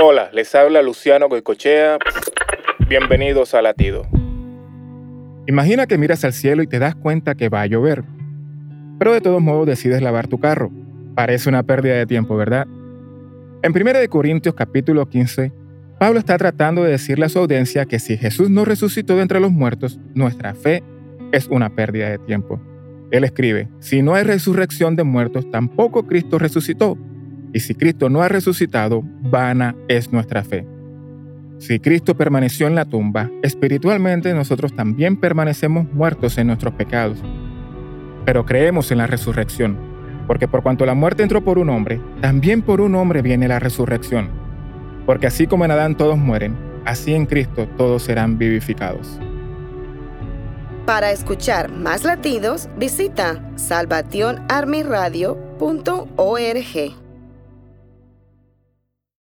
Hola, les habla Luciano Goicochea. Bienvenidos a Latido. Imagina que miras al cielo y te das cuenta que va a llover. Pero de todos modos decides lavar tu carro. Parece una pérdida de tiempo, ¿verdad? En 1 Corintios capítulo 15, Pablo está tratando de decirle a su audiencia que si Jesús no resucitó de entre los muertos, nuestra fe es una pérdida de tiempo. Él escribe, si no hay resurrección de muertos, tampoco Cristo resucitó. Y si Cristo no ha resucitado, vana es nuestra fe. Si Cristo permaneció en la tumba, espiritualmente nosotros también permanecemos muertos en nuestros pecados. Pero creemos en la resurrección, porque por cuanto la muerte entró por un hombre, también por un hombre viene la resurrección. Porque así como en Adán todos mueren, así en Cristo todos serán vivificados. Para escuchar más latidos, visita salvationarmyradio.org.